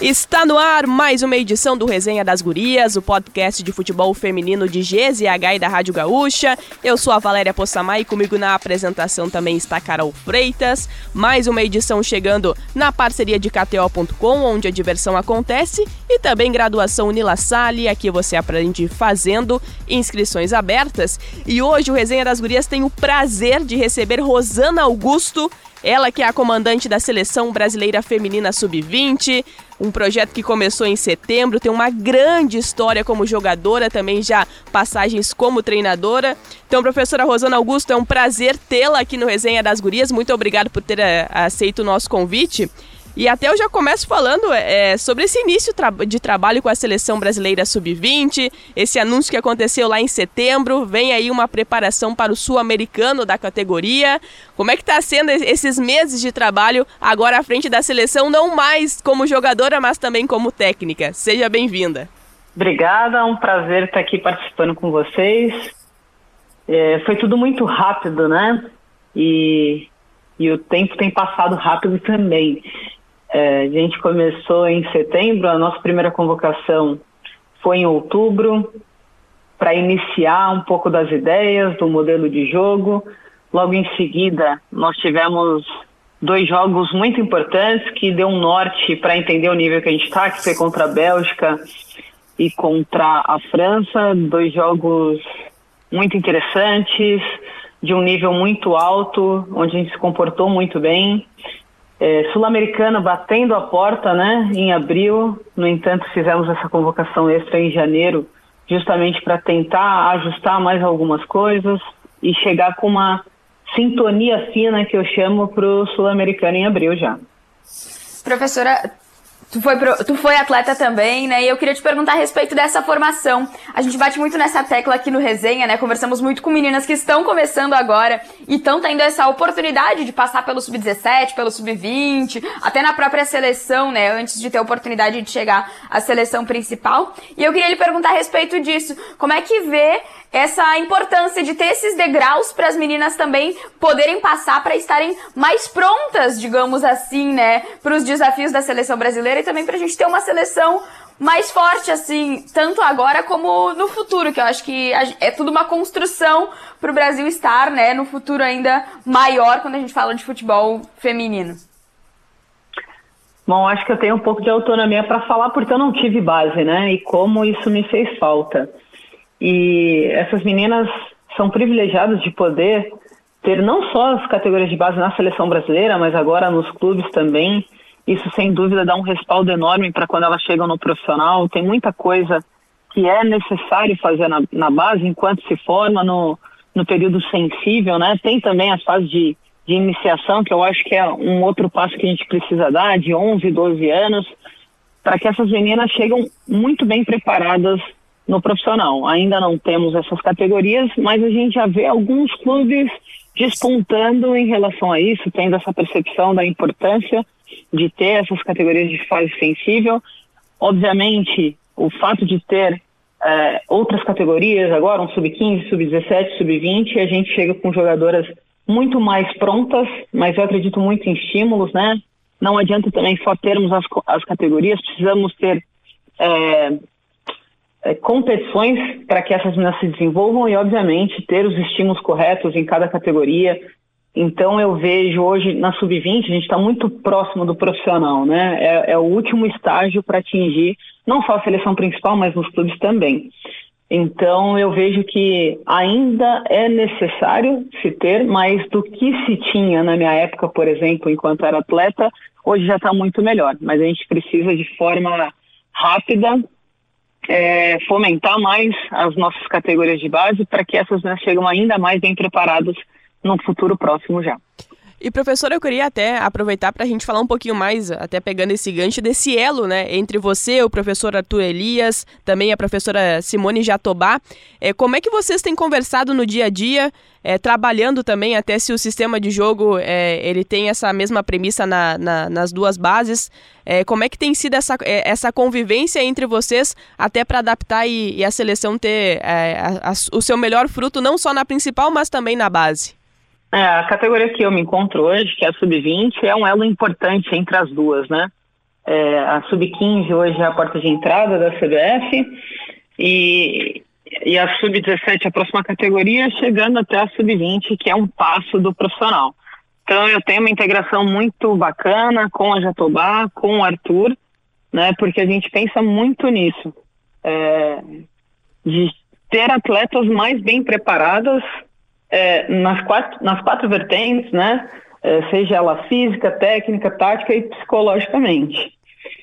Está no ar mais uma edição do Resenha das Gurias, o podcast de futebol feminino de GZH e da Rádio Gaúcha. Eu sou a Valéria Possamay e comigo na apresentação também está Carol Freitas. Mais uma edição chegando na parceria de KTO.com, onde a diversão acontece, e também graduação Unila Salle, aqui você aprende fazendo inscrições abertas. E hoje o Resenha das Gurias tem o prazer de receber Rosana Augusto, ela que é a comandante da seleção brasileira feminina sub-20, um projeto que começou em setembro, tem uma grande história como jogadora, também já passagens como treinadora. Então, professora Rosana Augusto, é um prazer tê-la aqui no Resenha das Gurias. Muito obrigado por ter eh, aceito o nosso convite. E até eu já começo falando é, sobre esse início de trabalho com a seleção brasileira sub-20, esse anúncio que aconteceu lá em setembro, vem aí uma preparação para o sul-americano da categoria. Como é que está sendo esses meses de trabalho agora à frente da seleção, não mais como jogadora, mas também como técnica? Seja bem-vinda. Obrigada, é um prazer estar aqui participando com vocês. É, foi tudo muito rápido, né? E, e o tempo tem passado rápido também. É, a gente começou em setembro, a nossa primeira convocação foi em outubro, para iniciar um pouco das ideias, do modelo de jogo. Logo em seguida, nós tivemos dois jogos muito importantes que deu um norte para entender o nível que a gente está, que foi contra a Bélgica e contra a França, dois jogos muito interessantes, de um nível muito alto, onde a gente se comportou muito bem é, sul-americana batendo a porta, né, em abril. No entanto, fizemos essa convocação extra em janeiro, justamente para tentar ajustar mais algumas coisas e chegar com uma sintonia fina que eu chamo para o sul-americano em abril já. Professora, Tu foi, pro, tu foi atleta também, né? E eu queria te perguntar a respeito dessa formação. A gente bate muito nessa tecla aqui no Resenha, né? Conversamos muito com meninas que estão começando agora e estão tendo essa oportunidade de passar pelo sub-17, pelo sub-20, até na própria seleção, né? Antes de ter a oportunidade de chegar à seleção principal. E eu queria lhe perguntar a respeito disso. Como é que vê essa importância de ter esses degraus para as meninas também poderem passar para estarem mais prontas, digamos assim, né, para os desafios da seleção brasileira e também para a gente ter uma seleção mais forte, assim, tanto agora como no futuro, que eu acho que é tudo uma construção para o Brasil estar, né, no futuro ainda maior quando a gente fala de futebol feminino. Bom, acho que eu tenho um pouco de autonomia para falar porque eu não tive base, né? E como isso me fez falta. E essas meninas são privilegiadas de poder ter não só as categorias de base na seleção brasileira, mas agora nos clubes também. Isso, sem dúvida, dá um respaldo enorme para quando elas chegam no profissional. Tem muita coisa que é necessário fazer na, na base enquanto se forma no, no período sensível, né? Tem também as fases de, de iniciação, que eu acho que é um outro passo que a gente precisa dar, de 11, 12 anos, para que essas meninas chegam muito bem preparadas no profissional. Ainda não temos essas categorias, mas a gente já vê alguns clubes despontando em relação a isso, tendo essa percepção da importância de ter essas categorias de fase sensível. Obviamente, o fato de ter é, outras categorias, agora um sub-15, sub-17, sub-20, a gente chega com jogadoras muito mais prontas, mas eu acredito muito em estímulos, né? Não adianta também só termos as, as categorias, precisamos ter é, é, competições para que essas meninas se desenvolvam e, obviamente, ter os estímulos corretos em cada categoria. Então, eu vejo hoje na sub-20, a gente está muito próximo do profissional, né? É, é o último estágio para atingir não só a seleção principal, mas nos clubes também. Então, eu vejo que ainda é necessário se ter, mas do que se tinha na minha época, por exemplo, enquanto era atleta, hoje já está muito melhor. Mas a gente precisa de forma rápida é, fomentar mais as nossas categorias de base para que essas né, cheguem ainda mais bem preparadas no futuro próximo já. E professora, eu queria até aproveitar para a gente falar um pouquinho mais, até pegando esse gancho desse elo, né, entre você, o professor Arthur Elias, também a professora Simone Jatobá. É, como é que vocês têm conversado no dia a dia, é, trabalhando também até se o sistema de jogo é, ele tem essa mesma premissa na, na, nas duas bases? É, como é que tem sido essa, é, essa convivência entre vocês até para adaptar e, e, a seleção ter é, a, a, o seu melhor fruto não só na principal, mas também na base? É, a categoria que eu me encontro hoje, que é a sub-20, é um elo importante entre as duas, né? É, a sub-15 hoje é a porta de entrada da CBF e, e a sub-17 a próxima categoria, chegando até a sub-20, que é um passo do profissional. Então eu tenho uma integração muito bacana com a Jatobá, com o Arthur, né? Porque a gente pensa muito nisso, é, de ter atletas mais bem preparadas é, nas, quatro, nas quatro vertentes, né? É, seja ela física, técnica, tática e psicologicamente.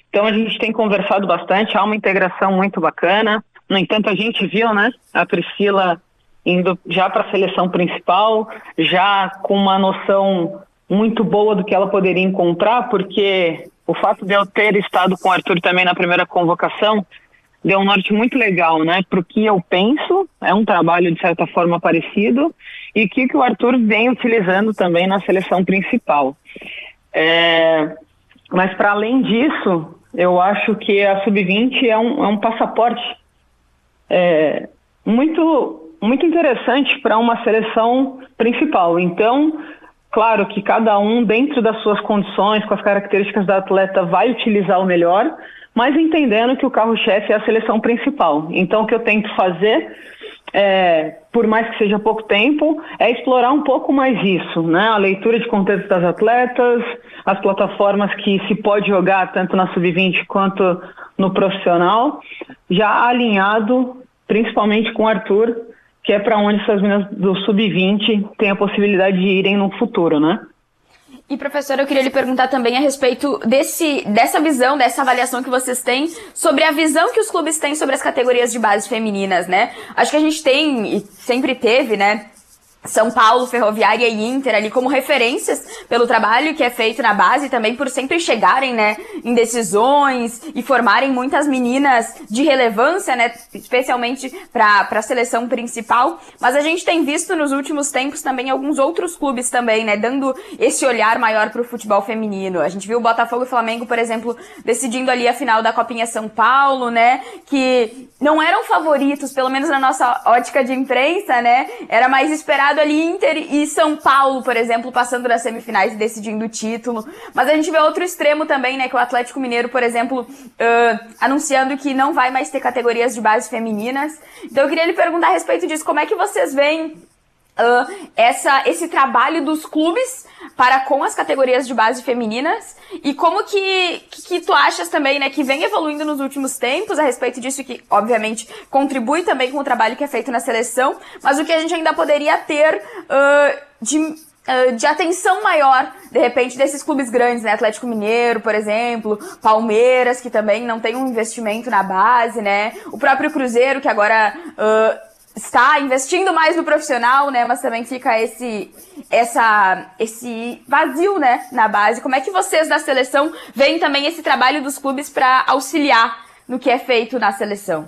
Então a gente tem conversado bastante, há uma integração muito bacana. No entanto, a gente viu, né, a Priscila indo já para a seleção principal, já com uma noção muito boa do que ela poderia encontrar, porque o fato de eu ter estado com o Arthur também na primeira convocação deu um norte muito legal, né, para o que eu penso, é um trabalho de certa forma parecido, e que, que o Arthur vem utilizando também na seleção principal. É, mas para além disso, eu acho que a sub-20 é um, é um passaporte é, muito, muito interessante para uma seleção principal. Então, claro que cada um, dentro das suas condições, com as características da atleta, vai utilizar o melhor, mas entendendo que o carro-chefe é a seleção principal. Então, o que eu tento fazer é, por mais que seja pouco tempo, é explorar um pouco mais isso, né? A leitura de contexto das atletas, as plataformas que se pode jogar tanto na sub-20 quanto no profissional, já alinhado principalmente com o Arthur, que é para onde essas meninas do sub-20 têm a possibilidade de irem no futuro, né? E professora, eu queria lhe perguntar também a respeito desse, dessa visão, dessa avaliação que vocês têm sobre a visão que os clubes têm sobre as categorias de base femininas, né? Acho que a gente tem e sempre teve, né, são Paulo, Ferroviária e Inter ali como referências pelo trabalho que é feito na base também por sempre chegarem, né, em decisões e formarem muitas meninas de relevância, né, especialmente para a seleção principal. Mas a gente tem visto nos últimos tempos também alguns outros clubes também, né, dando esse olhar maior para o futebol feminino. A gente viu o Botafogo e Flamengo, por exemplo, decidindo ali a final da Copinha São Paulo, né, que não eram favoritos, pelo menos na nossa ótica de imprensa, né, era mais esperado ali Inter e São Paulo, por exemplo, passando nas semifinais e decidindo o título. Mas a gente vê outro extremo também, né? Que o Atlético Mineiro, por exemplo, uh, anunciando que não vai mais ter categorias de base femininas. Então eu queria lhe perguntar a respeito disso. Como é que vocês veem Uh, essa, esse trabalho dos clubes para com as categorias de base femininas. E como que, que, que, tu achas também, né, que vem evoluindo nos últimos tempos a respeito disso que, obviamente, contribui também com o trabalho que é feito na seleção, mas o que a gente ainda poderia ter uh, de, uh, de atenção maior, de repente, desses clubes grandes, né, Atlético Mineiro, por exemplo, Palmeiras, que também não tem um investimento na base, né, o próprio Cruzeiro, que agora está investindo mais no profissional, né? Mas também fica esse, essa, esse vazio, né? Na base. Como é que vocês da seleção veem também esse trabalho dos clubes para auxiliar no que é feito na seleção?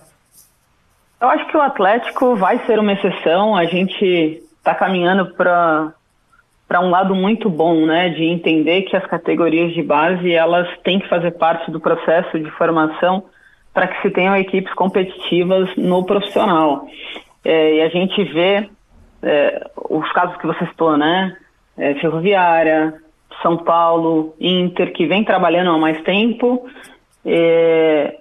Eu acho que o Atlético vai ser uma exceção. A gente está caminhando para para um lado muito bom, né, de entender que as categorias de base elas têm que fazer parte do processo de formação para que se tenham equipes competitivas no profissional. É, e a gente vê é, os casos que você citou, né? É, Ferroviária, São Paulo, Inter, que vem trabalhando há mais tempo, é,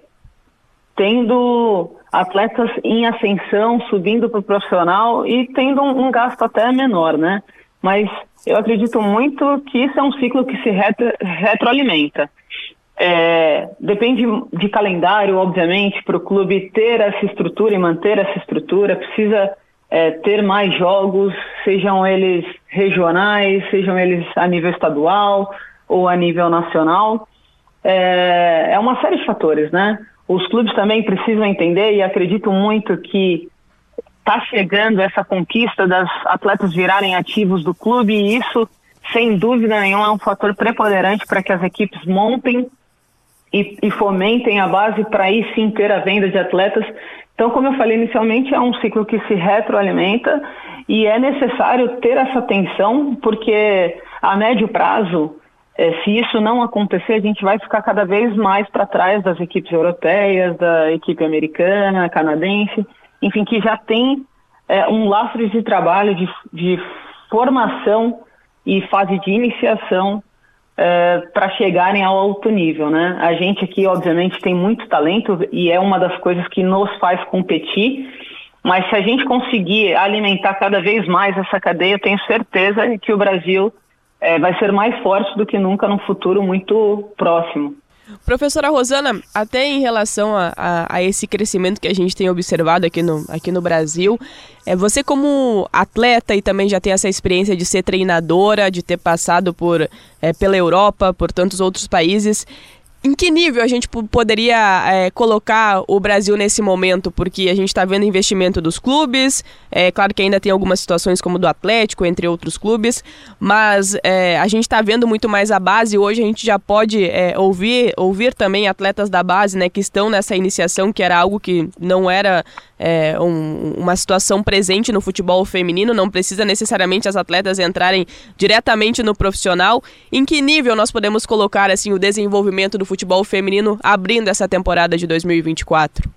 tendo atletas em ascensão, subindo para o profissional e tendo um, um, gasto até menor, né? Mas eu acredito muito que isso é um ciclo que se retro, retroalimenta. É, depende de calendário, obviamente, para o clube ter essa estrutura e manter essa estrutura, precisa é, ter mais jogos, sejam eles regionais, sejam eles a nível estadual ou a nível nacional. É, é uma série de fatores, né? Os clubes também precisam entender e acredito muito que está chegando essa conquista das atletas virarem ativos do clube e isso, sem dúvida nenhuma, é um fator preponderante para que as equipes montem e, e fomentem a base para aí sim ter a venda de atletas. Então, como eu falei inicialmente, é um ciclo que se retroalimenta e é necessário ter essa atenção, porque a médio prazo, é, se isso não acontecer, a gente vai ficar cada vez mais para trás das equipes europeias, da equipe americana, canadense, enfim, que já tem é, um lastro de trabalho, de, de formação e fase de iniciação é, para chegarem ao alto nível, né? A gente aqui, obviamente, tem muito talento e é uma das coisas que nos faz competir. Mas se a gente conseguir alimentar cada vez mais essa cadeia, eu tenho certeza que o Brasil é, vai ser mais forte do que nunca no futuro muito próximo. Professora Rosana, até em relação a, a, a, esse crescimento que a gente tem observado aqui no, aqui no Brasil, é, você como atleta e também já tem essa experiência de ser treinadora, de ter passado por, é, pela Europa, por tantos outros países, em que nível a gente poderia é, colocar o Brasil nesse momento? Porque a gente está vendo investimento dos clubes, é claro que ainda tem algumas situações como do Atlético, entre outros clubes, mas é, a gente está vendo muito mais a base. Hoje a gente já pode é, ouvir, ouvir também atletas da base né, que estão nessa iniciação, que era algo que não era é, um, uma situação presente no futebol feminino, não precisa necessariamente as atletas entrarem diretamente no profissional. Em que nível nós podemos colocar assim o desenvolvimento do futebol feminino abrindo essa temporada de 2024?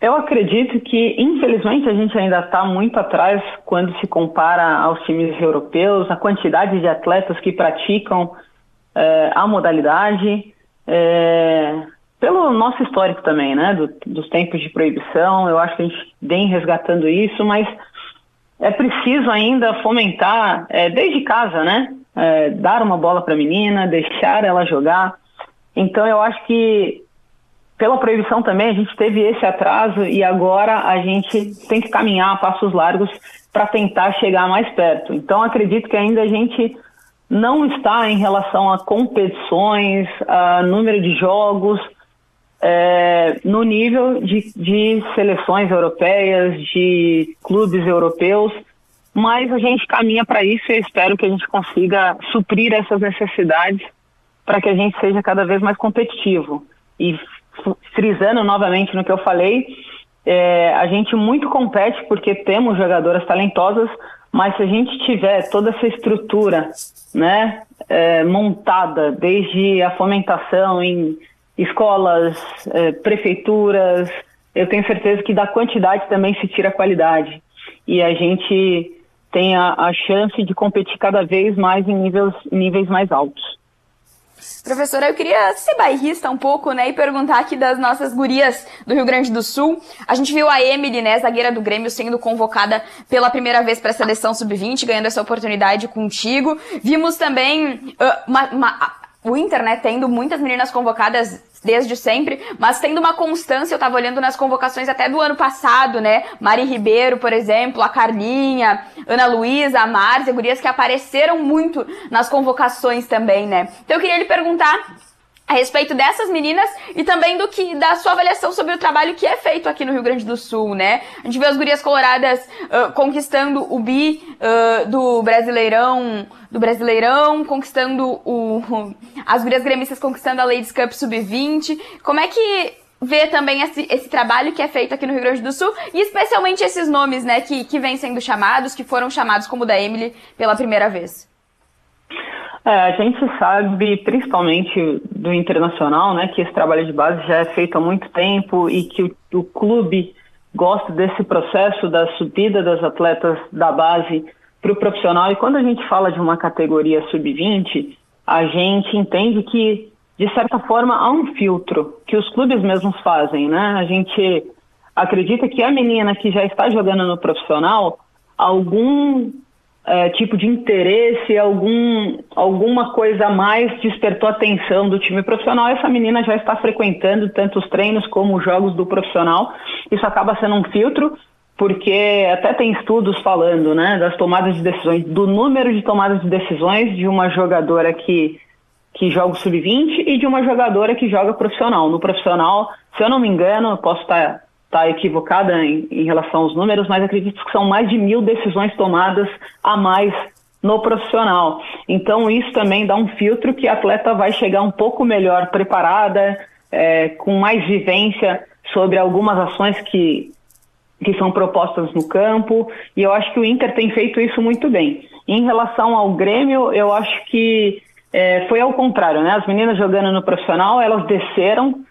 Eu acredito que, infelizmente, a gente ainda está muito atrás quando se compara aos times europeus, a quantidade de atletas que praticam é, a modalidade, é, pelo nosso histórico também, né, do, dos tempos de proibição, eu acho que a gente vem resgatando isso, mas é preciso ainda fomentar é, desde casa, né, é, dar uma bola para a menina, deixar ela jogar. Então eu acho que pela proibição também a gente teve esse atraso e agora a gente tem que caminhar a passos largos para tentar chegar mais perto. Então acredito que ainda a gente não está em relação a competições, a número de jogos, é, no nível de, de seleções europeias, de clubes europeus mas a gente caminha para isso e espero que a gente consiga suprir essas necessidades para que a gente seja cada vez mais competitivo. E frisando novamente no que eu falei, é, a gente muito compete porque temos jogadoras talentosas, mas se a gente tiver toda essa estrutura né, é, montada, desde a fomentação em escolas, é, prefeituras, eu tenho certeza que da quantidade também se tira a qualidade. E a gente tem a, a chance de competir cada vez mais em níveis, níveis mais altos. Professora, eu queria ser bairrista um pouco, né, e perguntar aqui das nossas gurias do Rio Grande do Sul. A gente viu a Emily, né, zagueira do Grêmio, sendo convocada pela primeira vez para a seleção sub-20, ganhando essa oportunidade contigo. Vimos também uh, uma, uma, o Inter, né, tendo muitas meninas convocadas desde sempre, mas tendo uma constância, eu tava olhando nas convocações até do ano passado, né? Mari Ribeiro, por exemplo, a Carlinha, Ana Luísa, a Márcia, gurias que apareceram muito nas convocações também, né? Então eu queria lhe perguntar a respeito dessas meninas e também do que da sua avaliação sobre o trabalho que é feito aqui no Rio Grande do Sul, né? A gente vê as gurias coloradas uh, conquistando o bi uh, do Brasileirão, do Brasileirão, conquistando o as gurias gremistas conquistando a Ladies Cup Sub-20. Como é que vê também esse, esse trabalho que é feito aqui no Rio Grande do Sul e especialmente esses nomes, né, que, que vêm sendo chamados, que foram chamados como o da Emily pela primeira vez? É, a gente sabe, principalmente do internacional, né, que esse trabalho de base já é feito há muito tempo e que o, o clube gosta desse processo da subida das atletas da base para o profissional. E quando a gente fala de uma categoria sub-20, a gente entende que, de certa forma, há um filtro que os clubes mesmos fazem, né? A gente acredita que a menina que já está jogando no profissional, algum é, tipo de interesse, algum, alguma coisa a mais despertou a atenção do time profissional. Essa menina já está frequentando tanto os treinos como os jogos do profissional. Isso acaba sendo um filtro, porque até tem estudos falando né, das tomadas de decisões, do número de tomadas de decisões de uma jogadora que, que joga o sub-20 e de uma jogadora que joga profissional. No profissional, se eu não me engano, posso estar está equivocada em, em, relação aos números, mas acredito que são mais de mil decisões tomadas a mais no profissional. Então isso também dá um filtro que a atleta vai chegar um pouco melhor preparada, é, com mais vivência sobre algumas ações que, que são propostas no campo, e eu acho que o Inter tem feito isso muito bem. Em relação ao Grêmio, eu acho que é, foi ao contrário, né? As meninas jogando no profissional, elas desceram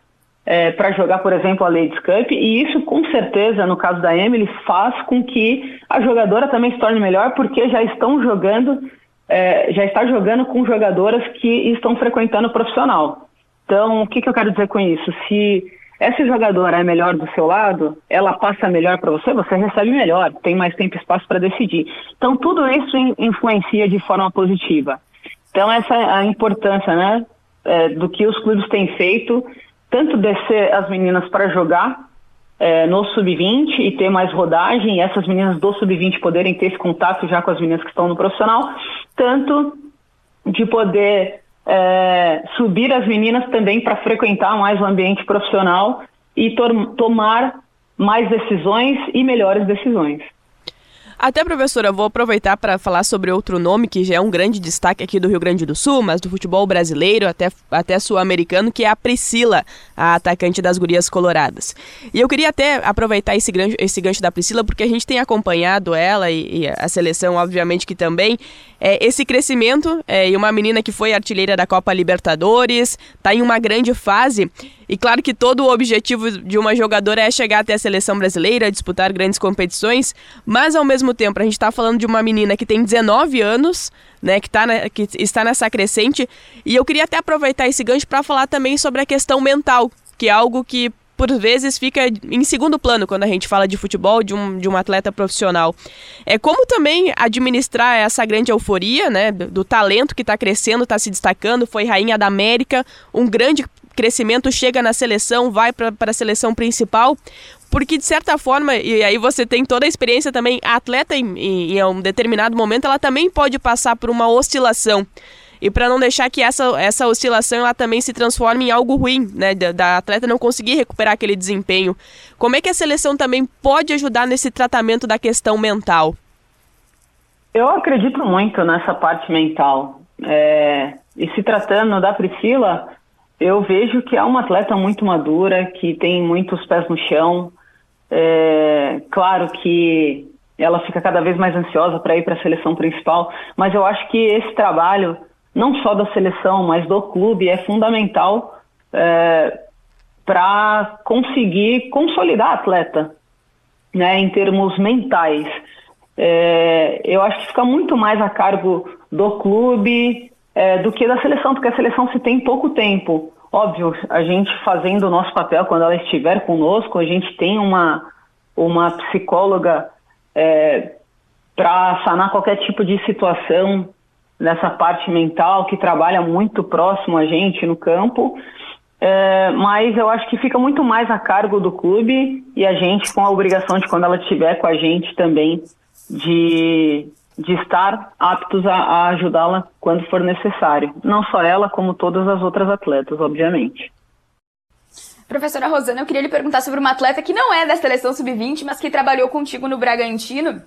é, para jogar, por exemplo, a Ladies Cup, e isso com certeza, no caso da Emily, faz com que a jogadora também se torne melhor, porque já estão jogando, é, já está jogando com jogadoras que estão frequentando o profissional. Então, o que, que eu quero dizer com isso? Se essa jogadora é melhor do seu lado, ela passa melhor para você, você recebe melhor, tem mais tempo e espaço para decidir. Então, tudo isso influencia de forma positiva. Então, essa é a importância né, é, do que os clubes têm feito tanto descer as meninas para jogar é, no sub-20 e ter mais rodagem, e essas meninas do sub-20 poderem ter esse contato já com as meninas que estão no profissional, tanto de poder é, subir as meninas também para frequentar mais o ambiente profissional e tomar mais decisões e melhores decisões. Até, professora, vou aproveitar para falar sobre outro nome que já é um grande destaque aqui do Rio Grande do Sul, mas do futebol brasileiro, até, até sul-americano, que é a Priscila, a atacante das Gurias Coloradas. E eu queria até aproveitar esse gancho, esse gancho da Priscila, porque a gente tem acompanhado ela e, e a seleção, obviamente, que também. É, esse crescimento, é, e uma menina que foi artilheira da Copa Libertadores, está em uma grande fase. E claro que todo o objetivo de uma jogadora é chegar até a seleção brasileira, disputar grandes competições, mas ao mesmo tempo a gente está falando de uma menina que tem 19 anos, né, que, tá na, que está nessa crescente, e eu queria até aproveitar esse gancho para falar também sobre a questão mental, que é algo que por vezes fica em segundo plano quando a gente fala de futebol de um, de um atleta profissional. É como também administrar essa grande euforia, né, do, do talento que está crescendo, está se destacando, foi rainha da América, um grande crescimento chega na seleção, vai para a seleção principal, porque de certa forma, e aí você tem toda a experiência também, a atleta em, em, em um determinado momento, ela também pode passar por uma oscilação. E para não deixar que essa, essa oscilação ela também se transforme em algo ruim, né? Da, da, atleta não conseguir recuperar aquele desempenho. Como é que a seleção também pode ajudar nesse tratamento da questão mental? Eu acredito muito nessa parte mental. É, e se tratando da Priscila, eu vejo que é uma atleta muito madura, que tem muitos pés no chão. É, claro que ela fica cada vez mais ansiosa para ir para a seleção principal, mas eu acho que esse trabalho, não só da seleção, mas do clube, é fundamental é, para conseguir consolidar a atleta, né, em termos mentais. É, eu acho que fica muito mais a cargo do clube, é, do que da seleção, porque a seleção se tem pouco tempo. Óbvio, a gente fazendo o nosso papel quando ela estiver conosco, a gente tem uma, uma psicóloga é, para sanar qualquer tipo de situação nessa parte mental que trabalha muito próximo a gente no campo. É, mas eu acho que fica muito mais a cargo do clube e a gente com a obrigação de quando ela estiver com a gente também de de estar aptos a, a ajudá-la quando for necessário. Não só ela, como todas as outras atletas, obviamente. Professora Rosana, eu queria lhe perguntar sobre uma atleta que não é da seleção sub-20, mas que trabalhou contigo no Bragantino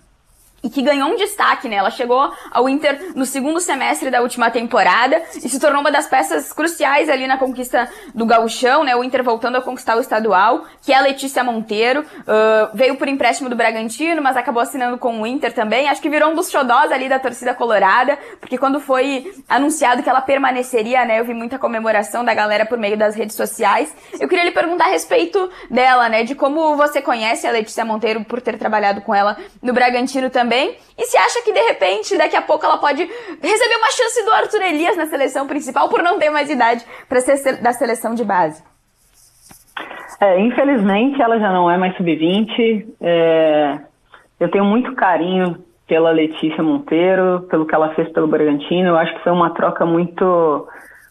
e que ganhou um destaque, né? Ela chegou ao Inter no segundo semestre da última temporada e se tornou uma das peças cruciais ali na conquista do gauchão, né? O Inter voltando a conquistar o estadual, que é a Letícia Monteiro. Uh, veio por empréstimo do Bragantino, mas acabou assinando com o Inter também. Acho que virou um dos xodós ali da torcida colorada, porque quando foi anunciado que ela permaneceria, né? Eu vi muita comemoração da galera por meio das redes sociais. Eu queria lhe perguntar a respeito dela, né? De como você conhece a Letícia Monteiro por ter trabalhado com ela no Bragantino também também. E se acha que de repente, daqui a pouco, ela pode receber uma chance do Arthur Elias na seleção principal por não ter mais idade para ser da seleção de base? É, infelizmente, ela já não é mais sub-20. É, eu tenho muito carinho pela Letícia Monteiro, pelo que ela fez pelo Bragantino. Eu acho que foi uma troca muito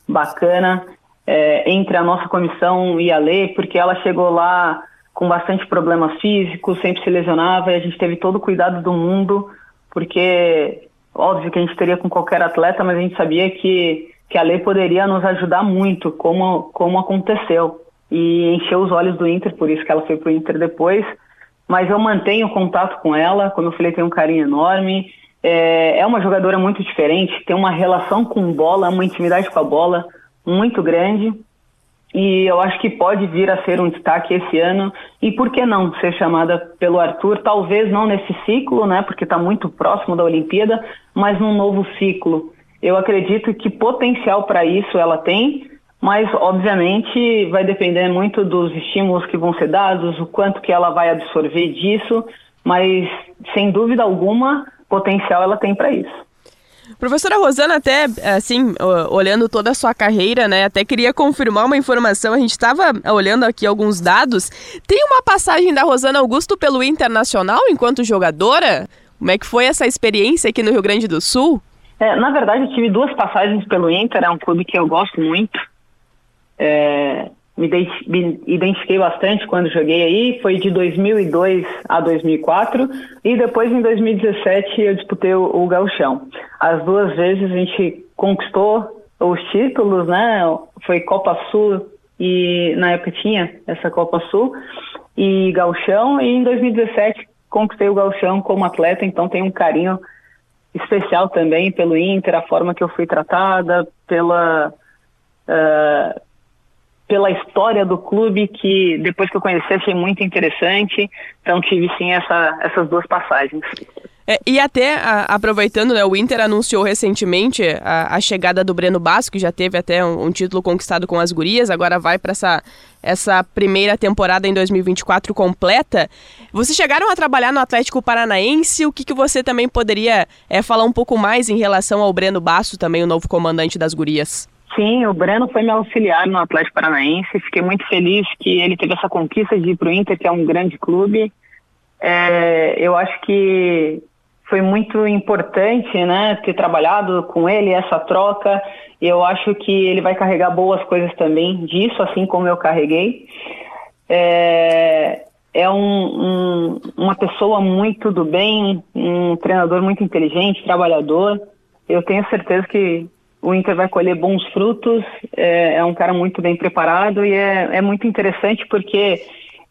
bacana é, entre a nossa comissão e a Lei, porque ela chegou lá com bastante problemas físicos, sempre se lesionava e a gente teve todo o cuidado do mundo, porque óbvio que a gente teria com qualquer atleta, mas a gente sabia que, que a lei poderia nos ajudar muito, como, como aconteceu. E encheu os olhos do Inter, por isso que ela foi para o Inter depois. Mas eu mantenho contato com ela, como eu falei, tenho um carinho enorme. É, é uma jogadora muito diferente, tem uma relação com bola, uma intimidade com a bola muito grande e eu acho que pode vir a ser um destaque esse ano. E por que não ser chamada pelo Arthur? Talvez não nesse ciclo, né? Porque está muito próximo da Olimpíada, mas num novo ciclo. Eu acredito que potencial para isso ela tem, mas obviamente vai depender muito dos estímulos que vão ser dados, o quanto que ela vai absorver disso, mas sem dúvida alguma, potencial ela tem para isso. Professora Rosana, até assim, olhando toda a sua carreira, né, até queria confirmar uma informação. A gente estava olhando aqui alguns dados. Tem uma passagem da Rosana Augusto pelo Internacional enquanto jogadora? Como é que foi essa experiência aqui no Rio Grande do Sul? É, na verdade, eu tive duas passagens pelo Inter, é um clube que eu gosto muito. É, me, identifiquei bastante quando joguei aí, foi de 2002 a 2004 e depois em 2017 eu disputei o, o Gauchão. As duas vezes a gente conquistou os títulos, né? Foi Copa Sul e na época tinha essa Copa Sul e Gauchão e em 2017 conquistei o Gauchão como atleta, então tenho um carinho especial também pelo Inter, a forma que eu fui tratada, pela uh, pela história do clube que depois que eu conheci achei muito interessante. Então tive sim essa, essas duas passagens. É, e até a, aproveitando, né, o Inter anunciou recentemente a, a, chegada do Breno Basco, que já teve até um, um título conquistado com as gurias, agora vai para essa, essa primeira temporada em 2024 completa. Vocês chegaram a trabalhar no Atlético Paranaense, o que, que você também poderia é, falar um pouco mais em relação ao Breno Basco, também o novo comandante das gurias? Sim, o Breno foi meu auxiliar no Atlético Paranaense. Fiquei muito feliz que ele teve essa conquista de ir para o Inter, que é um grande clube. É, eu acho que foi muito importante, né, ter trabalhado com ele essa troca. Eu acho que ele vai carregar boas coisas também disso, assim como eu carreguei. É, é um, um, uma pessoa muito do bem, um treinador muito inteligente, trabalhador. Eu tenho certeza que o Inter vai colher bons frutos, é, é um cara muito bem preparado e é, é, muito interessante porque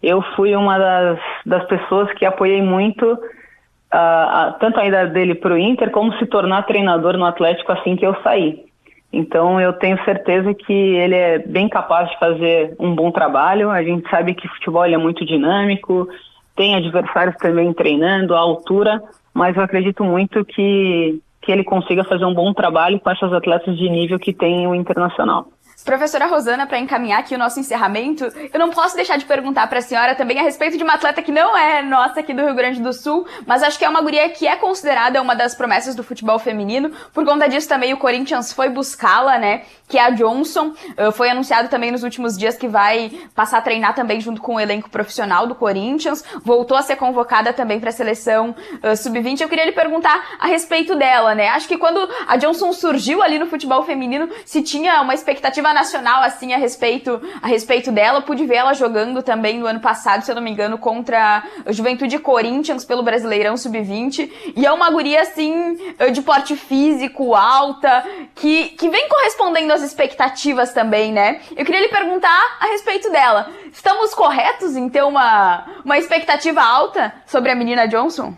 eu fui uma das, das pessoas que apoiei muito uh, uh, tanto a ida dele para o Inter como se tornar treinador no Atlético assim que eu saí. Então eu tenho certeza que ele é bem capaz de fazer um bom trabalho. A gente sabe que futebol é muito dinâmico, tem adversários também treinando à altura, mas eu acredito muito que que ele consiga fazer um bom trabalho com essas atletas de nível que tem o internacional. Professora Rosana, para encaminhar aqui o nosso encerramento, eu não posso deixar de perguntar para a senhora também a respeito de uma atleta que não é nossa aqui do Rio Grande do Sul, mas acho que é uma guria que é considerada uma das promessas do futebol feminino. Por conta disso também o Corinthians foi buscá-la, né? Que é a Johnson. Uh, foi anunciado também nos últimos dias que vai passar a treinar também junto com o elenco profissional do Corinthians. Voltou a ser convocada também para a seleção uh, sub-20. Eu queria lhe perguntar a respeito dela, né? Acho que quando a Johnson surgiu ali no futebol feminino, se tinha uma expectativa nacional assim a respeito a respeito dela. pude ver ela jogando também no ano passado, se eu não me engano, contra a Juventude Corinthians pelo Brasileirão Sub-20. E é uma guria assim de porte físico, alta, que, que vem correspondendo às expectativas também, né? Eu queria lhe perguntar a respeito dela. Estamos corretos em ter uma, uma expectativa alta sobre a menina Johnson?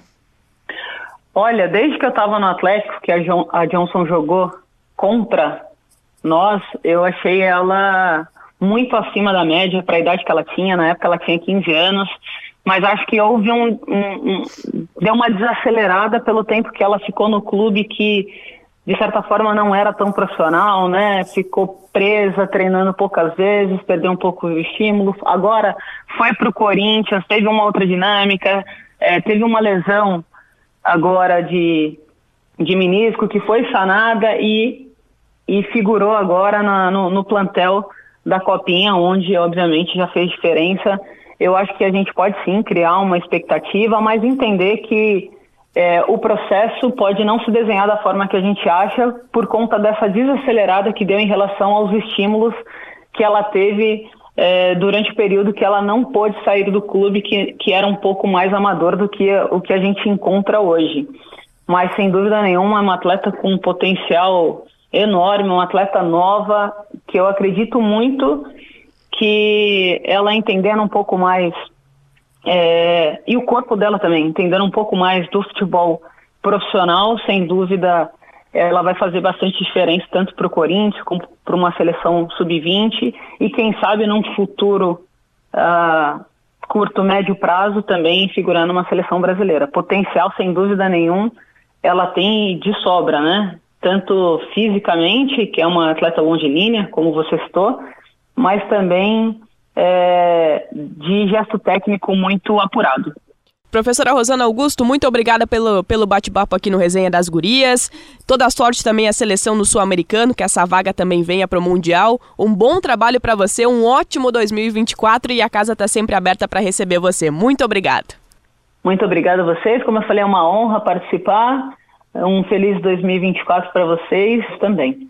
Olha, desde que eu estava no Atlético, que a, a Johnson jogou contra nós, eu achei ela muito acima da média para a idade que ela tinha. Na época ela tinha 15 anos, mas acho que houve um, um, um, deu uma desacelerada pelo tempo que ela ficou no clube que de certa forma não era tão profissional, né? Ficou presa, treinando poucas vezes, perdeu um pouco o estímulo. Agora foi para o Corinthians, teve uma outra dinâmica, é, teve uma lesão agora de, de menisco que foi sanada e e figurou agora na, no, no plantel da Copinha, onde obviamente já fez diferença. Eu acho que a gente pode sim criar uma expectativa, mas entender que é, o processo pode não se desenhar da forma que a gente acha por conta dessa desacelerada que deu em relação aos estímulos que ela teve é, durante o período que ela não pôde sair do clube, que, que era um pouco mais amador do que o que a gente encontra hoje. Mas sem dúvida nenhuma, é uma atleta com um potencial enorme, uma atleta nova, que eu acredito muito que ela entendendo um pouco mais, é, e o corpo dela também, entendendo um pouco mais do futebol profissional, sem dúvida ela vai fazer bastante diferença tanto para o Corinthians como para uma seleção sub-20 e quem sabe num futuro uh, curto, médio prazo também figurando uma seleção brasileira. Potencial, sem dúvida nenhum, ela tem de sobra, né? Tanto fisicamente, que é uma atleta longilínea, como você citou, mas também é, de gesto técnico muito apurado. Professora Rosana Augusto, muito obrigada pelo, pelo bate-papo aqui no Resenha das Gurias. Toda a sorte também à seleção no Sul-Americano, que essa vaga também venha para o Mundial. Um bom trabalho para você, um ótimo 2024 e a casa está sempre aberta para receber você. Muito obrigada. Muito obrigada a vocês. Como eu falei, é uma honra participar. Um feliz 2024 para vocês também.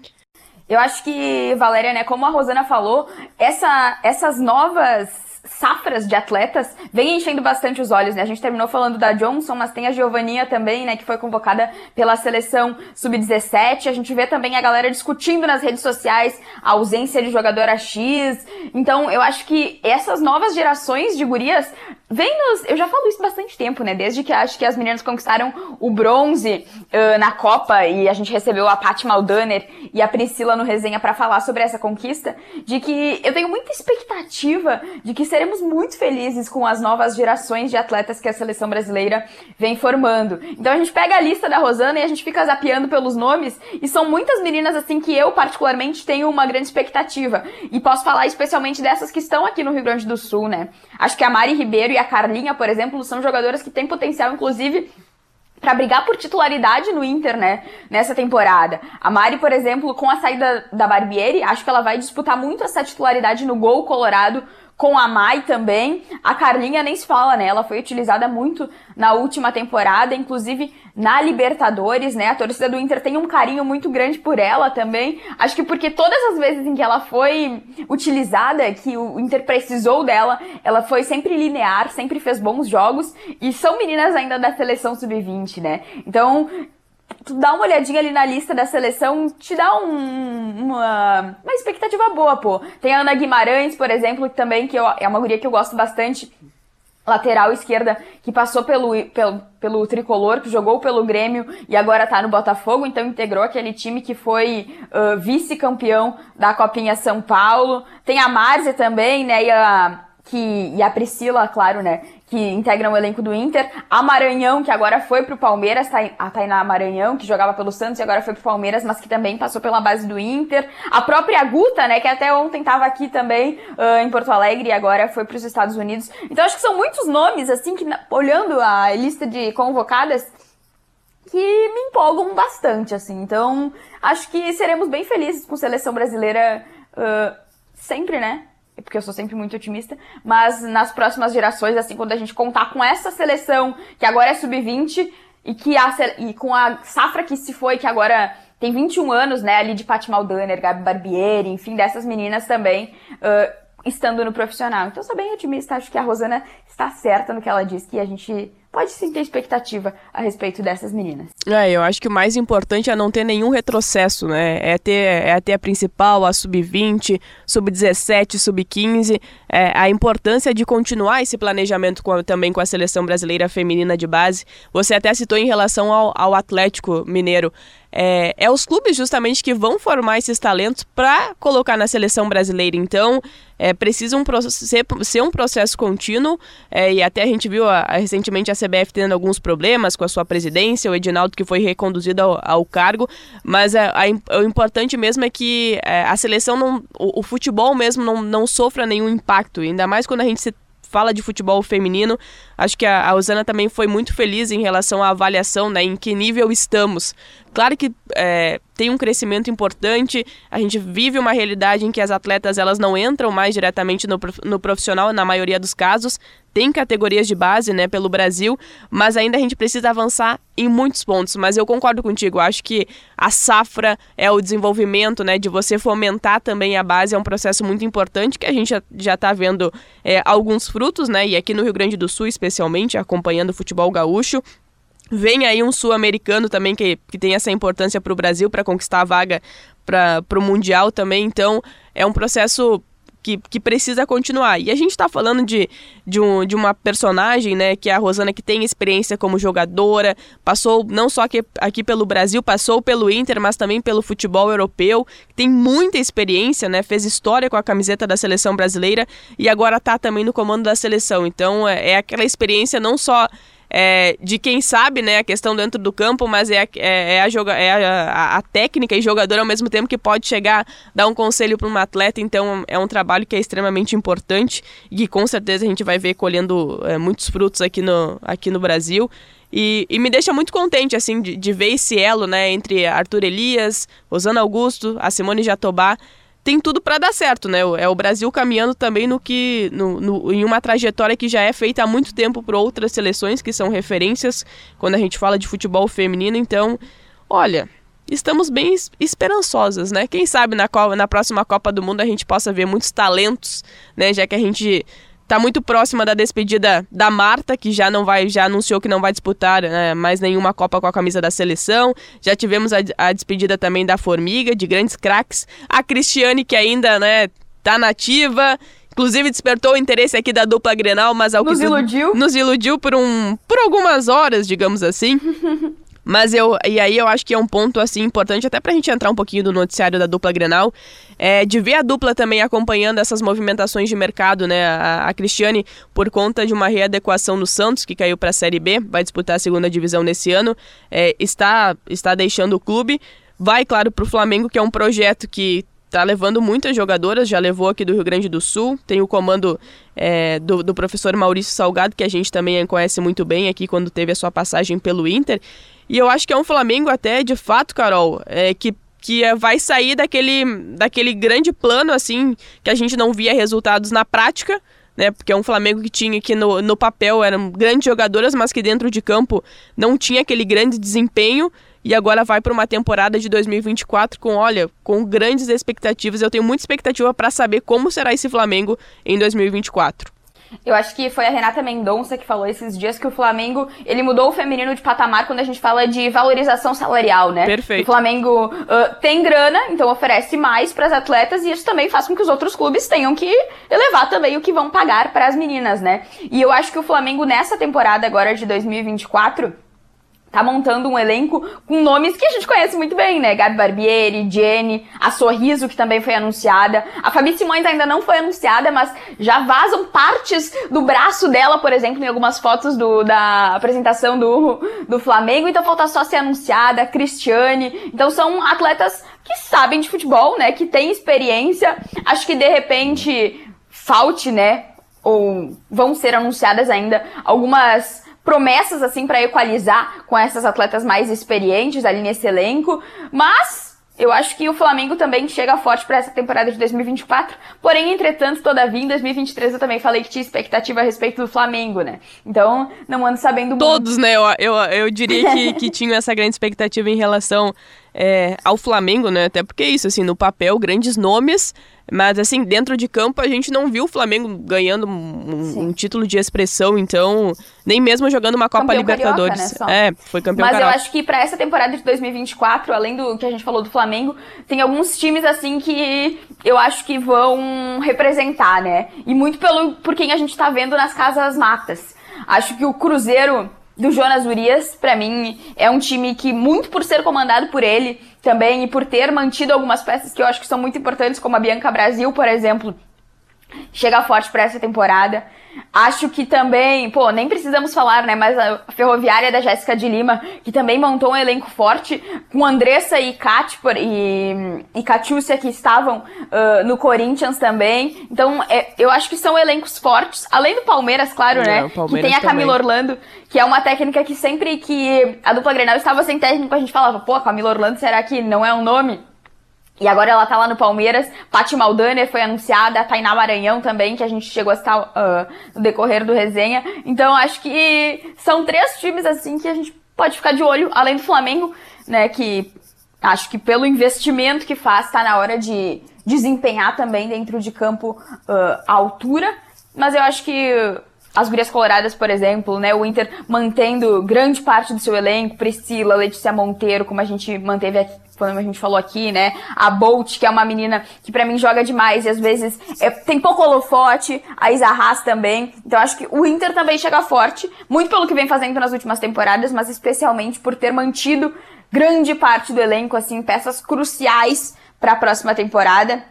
Eu acho que, Valéria, né, como a Rosana falou, essa, essas novas safras de atletas vem enchendo bastante os olhos, né? A gente terminou falando da Johnson, mas tem a Giovaninha também, né, que foi convocada pela seleção sub-17. A gente vê também a galera discutindo nas redes sociais a ausência de jogadora X. Então, eu acho que essas novas gerações de gurias vem nos. Eu já falo isso bastante tempo, né? Desde que acho que as meninas conquistaram o bronze uh, na Copa e a gente recebeu a Paty Maldaner e a Priscila no resenha para falar sobre essa conquista, de que eu tenho muita expectativa de que seremos muito felizes com as novas gerações de atletas que a seleção brasileira vem formando. Então a gente pega a lista da Rosana e a gente fica zapeando pelos nomes e são muitas meninas assim que eu particularmente tenho uma grande expectativa. E posso falar especialmente dessas que estão aqui no Rio Grande do Sul, né? Acho que a Mari Ribeiro e a Carlinha, por exemplo, são jogadoras que têm potencial, inclusive, para brigar por titularidade no Inter, né, nessa temporada. A Mari, por exemplo, com a saída da Barbieri, acho que ela vai disputar muito essa titularidade no gol colorado com a Mai também. A Carlinha nem se fala, né? Ela foi utilizada muito na última temporada, inclusive na Libertadores, né? A torcida do Inter tem um carinho muito grande por ela também. Acho que porque todas as vezes em que ela foi utilizada, que o Inter precisou dela, ela foi sempre linear, sempre fez bons jogos e são meninas ainda da seleção sub-20, né? Então, tu dá uma olhadinha ali na lista da seleção, te dá um, uma, uma expectativa boa, pô. Tem a Ana Guimarães, por exemplo, que também que eu, é uma guria que eu gosto bastante. Lateral esquerda que passou pelo, pelo, pelo tricolor, que jogou pelo Grêmio e agora tá no Botafogo, então integrou aquele time que foi uh, vice-campeão da Copinha São Paulo. Tem a Márcia também, né? E a, que, e a Priscila, claro, né? Que integram o elenco do Inter. A Maranhão, que agora foi pro Palmeiras, a Tainá Maranhão, que jogava pelo Santos e agora foi pro Palmeiras, mas que também passou pela base do Inter. A própria Guta, né, que até ontem estava aqui também uh, em Porto Alegre e agora foi pros Estados Unidos. Então acho que são muitos nomes, assim, que olhando a lista de convocadas, que me empolgam bastante, assim. Então acho que seremos bem felizes com seleção brasileira uh, sempre, né? Porque eu sou sempre muito otimista, mas nas próximas gerações, assim, quando a gente contar com essa seleção, que agora é sub-20, e que a, e com a safra que se foi, que agora tem 21 anos, né, ali de Paty Maldaner, Gabi Barbieri, enfim, dessas meninas também, uh, estando no profissional. Então eu sou bem otimista, acho que a Rosana está certa no que ela diz, que a gente pode sim ter expectativa a respeito dessas meninas. É, eu acho que o mais importante é não ter nenhum retrocesso, né? É ter, é ter a principal, a sub-20, sub-17, sub-15. É, a importância de continuar esse planejamento com, também com a seleção brasileira feminina de base. Você até citou em relação ao, ao Atlético Mineiro. É, é, os clubes justamente que vão formar esses talentos para colocar na seleção brasileira. Então, é, precisa um, ser, ser um processo contínuo. É, e até a gente viu a, a, recentemente a CBF tendo alguns problemas com a sua presidência, o Edinaldo que foi reconduzido ao, ao cargo. Mas a, a, o importante mesmo é que é, a seleção, não, o, o, futebol mesmo não, não sofra nenhum impacto. Ainda mais quando a gente se fala de futebol feminino, acho que a, a Usana também foi muito feliz em relação à avaliação, né, em que nível estamos. Claro que é, tem um crescimento importante, a gente vive uma realidade em que as atletas elas não entram mais diretamente no, no profissional, na maioria dos casos, tem categorias de base né, pelo Brasil, mas ainda a gente precisa avançar em muitos pontos. Mas eu concordo contigo, acho que a safra é o desenvolvimento né, de você fomentar também a base, é um processo muito importante que a gente já está vendo é, alguns frutos, né? E aqui no Rio Grande do Sul, especialmente, acompanhando o futebol gaúcho. Vem aí um sul-americano também que, que tem essa importância para o Brasil para conquistar a vaga para o Mundial também. Então é um processo que, que precisa continuar. E a gente está falando de, de, um, de uma personagem, né, que é a Rosana, que tem experiência como jogadora, passou não só aqui, aqui pelo Brasil, passou pelo Inter, mas também pelo futebol europeu, tem muita experiência, né, fez história com a camiseta da seleção brasileira e agora está também no comando da seleção. Então é, é aquela experiência não só é, de quem sabe, né, a questão dentro do campo, mas é a, é, é a, joga, é a, a, técnica e jogador ao mesmo tempo que pode chegar, dar um conselho para um atleta, então é um trabalho que é extremamente importante e que com certeza a gente vai ver colhendo é, muitos frutos aqui no, aqui no Brasil. E, e, me deixa muito contente, assim, de, de, ver esse elo, né, entre Arthur Elias, Rosana Augusto, a Simone Jatobá, tem tudo para dar certo, né? É o Brasil caminhando também no que no, no, em uma trajetória que já é feita há muito tempo por outras seleções que são referências quando a gente fala de futebol feminino. Então, olha, estamos bem esperançosas, né? Quem sabe na, na próxima Copa do Mundo a gente possa ver muitos talentos, né? Já que a gente Tá muito próxima da despedida da Marta, que já não vai, já anunciou que não vai disputar né, mais nenhuma Copa com a camisa da seleção. Já tivemos a, a despedida também da Formiga, de grandes craques. A Cristiane, que ainda, né, tá nativa. Inclusive despertou o interesse aqui da dupla Grenal, mas ao nos que iludiu. nos iludiu por um por algumas horas, digamos assim. Mas eu. E aí eu acho que é um ponto assim importante, até pra gente entrar um pouquinho do noticiário da dupla Grenal, é, de ver a dupla também acompanhando essas movimentações de mercado, né? A, a Cristiane, por conta de uma readequação no Santos, que caiu para a Série B, vai disputar a segunda divisão nesse ano, é, está, está deixando o clube. Vai, claro, para o Flamengo, que é um projeto que tá levando muitas jogadoras, já levou aqui do Rio Grande do Sul, tem o comando é, do, do professor Maurício Salgado, que a gente também conhece muito bem aqui quando teve a sua passagem pelo Inter, e eu acho que é um Flamengo até, de fato, Carol, é, que que é, vai sair daquele, daquele grande plano, assim, que a gente não via resultados na prática, né? Porque é um Flamengo que tinha que no, no papel eram grandes jogadoras, mas que dentro de campo não tinha aquele grande desempenho. E agora vai para uma temporada de 2024 com, olha, com grandes expectativas. Eu tenho muita expectativa para saber como será esse Flamengo em 2024. Eu acho que foi a Renata Mendonça que falou esses dias que o Flamengo, ele mudou o feminino de patamar quando a gente fala de valorização salarial, né? Perfeito. O Flamengo uh, tem grana, então oferece mais para as atletas e isso também faz com que os outros clubes tenham que elevar também o que vão pagar para as meninas, né? E eu acho que o Flamengo nessa temporada agora de 2024 tá montando um elenco com nomes que a gente conhece muito bem, né? Gabi Barbieri, Jenny, a Sorriso, que também foi anunciada. A Fabi Simões ainda não foi anunciada, mas já vazam partes do braço dela, por exemplo, em algumas fotos do, da apresentação do, do Flamengo. Então falta só ser anunciada. A Cristiane. Então são atletas que sabem de futebol, né? Que têm experiência. Acho que de repente falte, né? Ou vão ser anunciadas ainda algumas promessas assim para equalizar com essas atletas mais experientes ali nesse elenco, mas eu acho que o Flamengo também chega forte para essa temporada de 2024. Porém, entretanto, todavia, em 2023 eu também falei que tinha expectativa a respeito do Flamengo, né? Então, não ando sabendo Todos, muito. né? Eu, eu, eu diria que, que tinham essa grande expectativa em relação é, ao Flamengo, né? Até porque é isso, assim, no papel, grandes nomes, mas assim, dentro de campo a gente não viu o Flamengo ganhando um, um título de expressão, então, nem mesmo jogando uma Copa campeão Libertadores. Carioca, né, é, foi campeão Mas carioca. eu acho que para essa temporada de 2024, além do que a gente falou do Flamengo, tem alguns times assim que eu acho que vão representar, né? E muito pelo por quem a gente tá vendo nas casas matas. Acho que o Cruzeiro do Jonas Urias, para mim, é um time que, muito por ser comandado por ele também e por ter mantido algumas peças que eu acho que são muito importantes, como a Bianca Brasil, por exemplo, chega forte para essa temporada. Acho que também, pô, nem precisamos falar, né? Mas a Ferroviária da Jéssica de Lima, que também montou um elenco forte, com Andressa e Kat e, e Catiúcia que estavam uh, no Corinthians também. Então, é, eu acho que são elencos fortes, além do Palmeiras, claro, é, né? Palmeiras que tem a Camila também. Orlando, que é uma técnica que sempre que a dupla Grenal estava sem técnico, a gente falava, pô, Camila Orlando, será que não é um nome? E agora ela tá lá no Palmeiras. Paty Maldaner foi anunciada, a Tainá Maranhão também, que a gente chegou a estar uh, no decorrer do resenha. Então acho que são três times assim que a gente pode ficar de olho, além do Flamengo, né? Que acho que pelo investimento que faz, tá na hora de desempenhar também dentro de campo uh, a altura. Mas eu acho que as Gurias Coloradas, por exemplo, né? O Inter mantendo grande parte do seu elenco, Priscila, Letícia Monteiro, como a gente manteve aqui, quando a gente falou aqui, né? A Bolt, que é uma menina que para mim joga demais e às vezes é, tem pouco holofote, a Isa Haas também. Então acho que o Inter também chega forte, muito pelo que vem fazendo nas últimas temporadas, mas especialmente por ter mantido grande parte do elenco, assim, peças cruciais para a próxima temporada.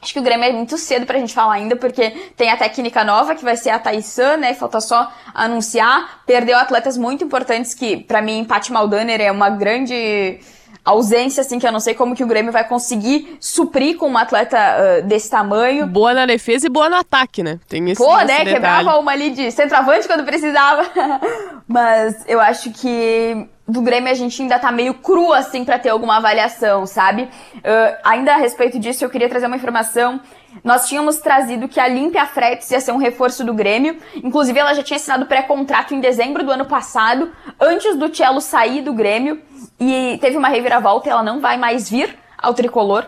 Acho que o Grêmio é muito cedo pra gente falar ainda, porque tem a técnica nova, que vai ser a Thaissan, né? Falta só anunciar. Perdeu atletas muito importantes, que para mim, Paty Maldaner é uma grande ausência, assim, que eu não sei como que o Grêmio vai conseguir suprir com uma atleta uh, desse tamanho. Boa na defesa e boa no ataque, né? Tem esse Pô, esse né? Detalhe. Quebrava uma ali de centroavante quando precisava. Mas eu acho que do Grêmio a gente ainda tá meio cru, assim, para ter alguma avaliação, sabe? Uh, ainda a respeito disso, eu queria trazer uma informação. Nós tínhamos trazido que a Límpia Fretes ia ser um reforço do Grêmio. Inclusive, ela já tinha assinado pré-contrato em dezembro do ano passado, antes do Cello sair do Grêmio. E teve uma reviravolta e ela não vai mais vir ao tricolor.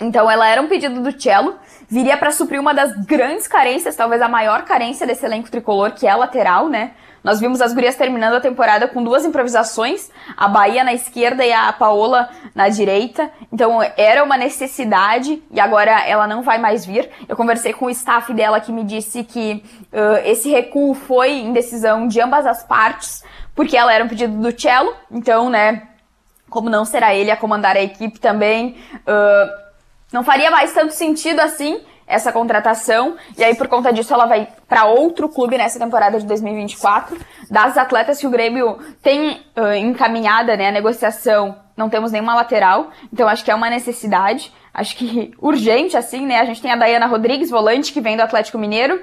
Então, ela era um pedido do Cello. Viria para suprir uma das grandes carências, talvez a maior carência desse elenco tricolor, que é a lateral, né? Nós vimos as gurias terminando a temporada com duas improvisações, a Bahia na esquerda e a Paola na direita. Então era uma necessidade e agora ela não vai mais vir. Eu conversei com o staff dela que me disse que uh, esse recuo foi em decisão de ambas as partes, porque ela era um pedido do Cello, então, né, como não será ele a comandar a equipe também, uh, não faria mais tanto sentido assim essa contratação. E aí, por conta disso, ela vai para outro clube nessa temporada de 2024. Das atletas que o Grêmio tem uh, encaminhada, né, a negociação, não temos nenhuma lateral. Então, acho que é uma necessidade. Acho que urgente, assim, né? A gente tem a Dayana Rodrigues, volante, que vem do Atlético Mineiro.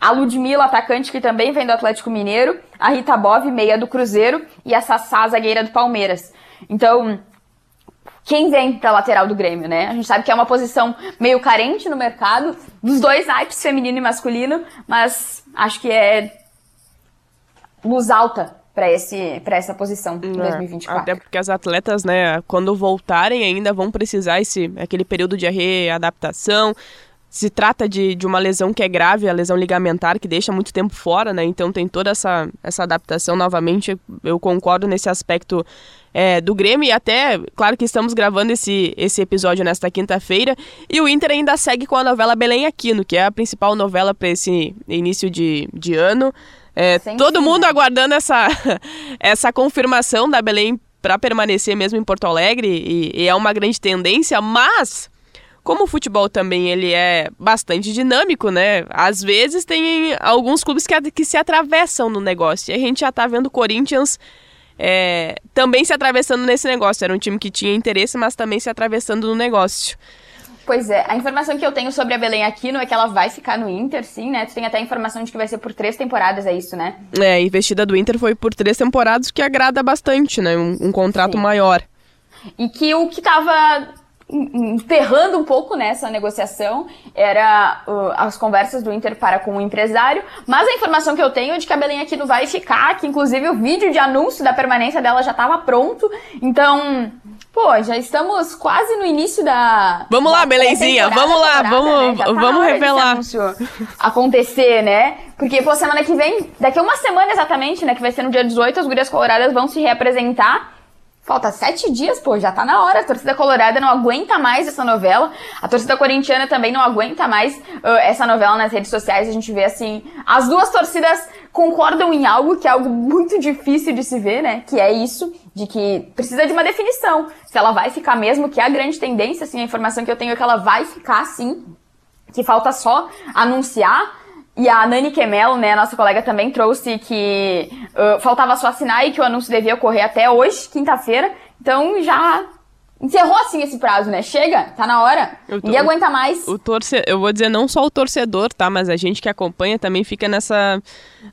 A Ludmilla, atacante, que também vem do Atlético Mineiro. A Rita Bov, meia do Cruzeiro. E a Sassá, zagueira do Palmeiras. Então, quem vem pra lateral do Grêmio, né? A gente sabe que é uma posição meio carente no mercado, dos dois naipes, feminino e masculino, mas acho que é luz alta para esse para essa posição em é, 2024. Até porque as atletas, né, quando voltarem ainda vão precisar esse aquele período de readaptação. Se trata de, de uma lesão que é grave, a lesão ligamentar, que deixa muito tempo fora, né? Então tem toda essa, essa adaptação novamente. Eu concordo nesse aspecto é, do Grêmio e até, claro que estamos gravando esse, esse episódio nesta quinta-feira e o Inter ainda segue com a novela Belém Aquino, que é a principal novela para esse início de, de ano. É, todo mundo aguardando essa, essa confirmação da Belém para permanecer mesmo em Porto Alegre e, e é uma grande tendência, mas como o futebol também ele é bastante dinâmico, né? Às vezes tem alguns clubes que, que se atravessam no negócio. E a gente já tá vendo o Corinthians é, também se atravessando nesse negócio. Era um time que tinha interesse, mas também se atravessando no negócio. Pois é, a informação que eu tenho sobre a Belém Aquino é que ela vai ficar no Inter, sim, né? Tu tem até a informação de que vai ser por três temporadas, é isso, né? É, a investida do Inter foi por três temporadas, que agrada bastante, né? Um, um contrato sim. maior. E que o que tava enterrando um pouco nessa negociação era uh, as conversas do Inter para com o empresário, mas a informação que eu tenho é de que a Belém aqui não vai ficar, que inclusive o vídeo de anúncio da permanência dela já estava pronto, então, pô, já estamos quase no início da Vamos da lá, Belenzinha, vamos lá, vamos, né? tá vamos revelar. acontecer, né? Porque, pô, semana que vem, daqui a uma semana exatamente, né, que vai ser no dia 18, as gurias coloradas vão se reapresentar Falta sete dias, pô, já tá na hora. A torcida colorada não aguenta mais essa novela. A torcida corintiana também não aguenta mais uh, essa novela nas redes sociais. A gente vê assim, as duas torcidas concordam em algo que é algo muito difícil de se ver, né? Que é isso, de que precisa de uma definição. Se ela vai ficar mesmo, que é a grande tendência, assim, a informação que eu tenho é que ela vai ficar sim. Que falta só anunciar. E a Nani Kemelo, né, nossa colega, também trouxe que uh, faltava só assinar e que o anúncio devia ocorrer até hoje, quinta-feira. Então já encerrou assim esse prazo, né? Chega, tá na hora. Tô, Ninguém aguenta mais. O torce, eu vou dizer não só o torcedor, tá? Mas a gente que acompanha também fica nessa,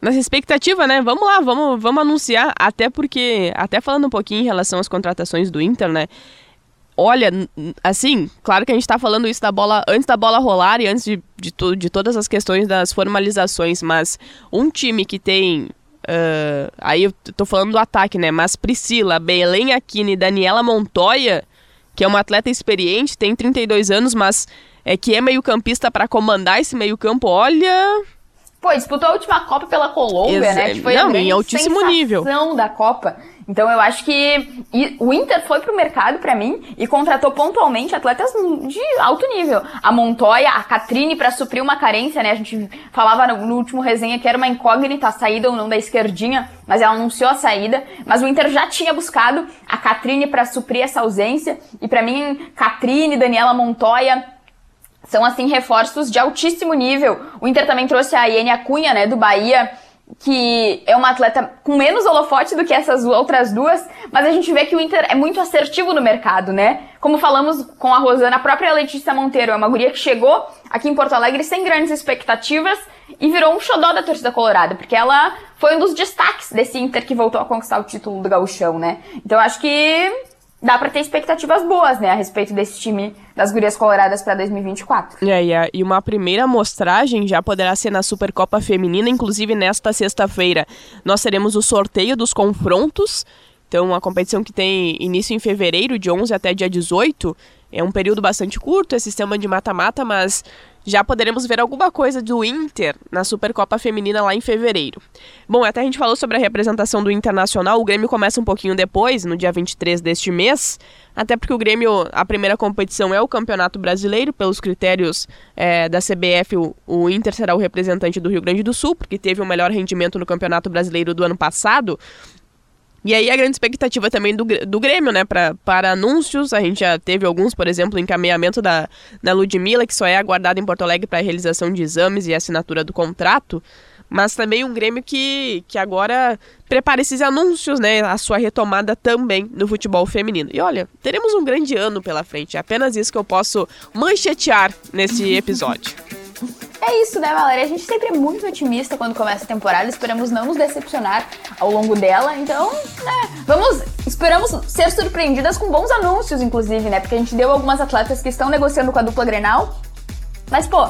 nessa expectativa, né? Vamos lá, vamos, vamos anunciar. Até porque, até falando um pouquinho em relação às contratações do Inter, né? Olha, assim, claro que a gente está falando isso da bola antes da bola rolar e antes de, de, tu, de todas as questões das formalizações, mas um time que tem. Uh, aí eu tô falando do ataque, né? Mas Priscila, Belém Aquino e Daniela Montoya, que é uma atleta experiente, tem 32 anos, mas é que é meio-campista para comandar esse meio-campo, olha. Pô, disputou a última Copa pela Colômbia, Ex né? Que foi Não, a em altíssimo nível. da Copa. Então eu acho que o Inter foi pro mercado para mim e contratou pontualmente atletas de alto nível. A Montoya, a Catrine para suprir uma carência, né? A gente falava no, último resenha que era uma incógnita a saída ou não da esquerdinha, mas ela anunciou a saída. Mas o Inter já tinha buscado a Catrine para suprir essa ausência. E para mim, Catrine, Daniela Montoya são assim reforços de altíssimo nível. O Inter também trouxe a Iene Cunha, né, do Bahia, que é uma atleta com menos holofote do que essas outras duas, mas a gente vê que o Inter é muito assertivo no mercado, né? Como falamos com a Rosana, a própria Letícia Monteiro é uma guria que chegou aqui em Porto Alegre sem grandes expectativas e virou um xodó da torcida colorada, porque ela foi um dos destaques desse Inter que voltou a conquistar o título do gauchão, né? Então acho que dá para ter expectativas boas, né, a respeito desse time das Gurias Coloradas para 2024. É, e uma primeira amostragem já poderá ser na Supercopa Feminina, inclusive nesta sexta-feira. Nós teremos o sorteio dos confrontos. Então, a competição que tem início em fevereiro, de 11 até dia 18, é um período bastante curto, é sistema de mata-mata, mas já poderemos ver alguma coisa do Inter na Supercopa Feminina lá em fevereiro. Bom, até a gente falou sobre a representação do Internacional, o Grêmio começa um pouquinho depois, no dia 23 deste mês, até porque o Grêmio, a primeira competição é o Campeonato Brasileiro, pelos critérios é, da CBF, o, o Inter será o representante do Rio Grande do Sul, porque teve o melhor rendimento no Campeonato Brasileiro do ano passado, e aí a grande expectativa também do, do Grêmio, né, pra, para anúncios, a gente já teve alguns, por exemplo, encaminhamento da, da Ludmilla, que só é aguardada em Porto Alegre para a realização de exames e assinatura do contrato, mas também um Grêmio que, que agora prepara esses anúncios, né, a sua retomada também no futebol feminino. E olha, teremos um grande ano pela frente, é apenas isso que eu posso manchetear nesse episódio. É isso, né, Valéria? A gente sempre é muito otimista quando começa a temporada, esperamos não nos decepcionar ao longo dela. Então, né, vamos, esperamos ser surpreendidas com bons anúncios, inclusive, né? Porque a gente deu algumas atletas que estão negociando com a dupla Grenal. Mas, pô,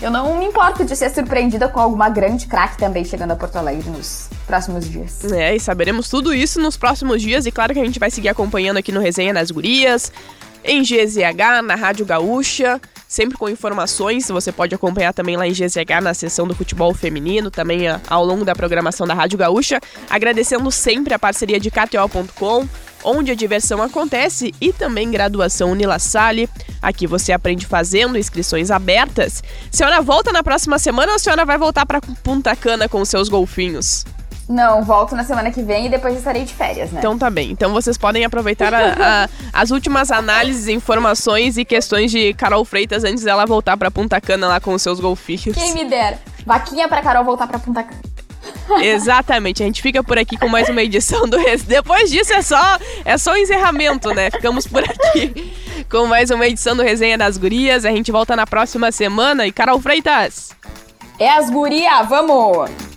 eu não me importo de ser surpreendida com alguma grande craque também chegando a Porto Alegre nos próximos dias. É, e saberemos tudo isso nos próximos dias. E claro que a gente vai seguir acompanhando aqui no Resenha das Gurias, em GZH, na Rádio Gaúcha sempre com informações. Você pode acompanhar também lá em GZH na sessão do futebol feminino, também ah, ao longo da programação da Rádio Gaúcha. Agradecendo sempre a parceria de KTO.com, onde a diversão acontece, e também graduação Unila Salle. Aqui você aprende fazendo inscrições abertas. A senhora volta na próxima semana ou a senhora vai voltar para Punta Cana com seus golfinhos? Não, volto na semana que vem e depois estarei de férias, né? Então tá bem. Então vocês podem aproveitar a, a, as últimas análises, informações e questões de Carol Freitas antes dela voltar pra Punta Cana lá com os seus golfinhos. Quem me dera. Vaquinha pra Carol voltar pra Punta Cana. Exatamente, a gente fica por aqui com mais uma edição do Res... Depois disso é só é só encerramento, né? Ficamos por aqui com mais uma edição do Resenha das Gurias. A gente volta na próxima semana e Carol Freitas. É as guria, vamos!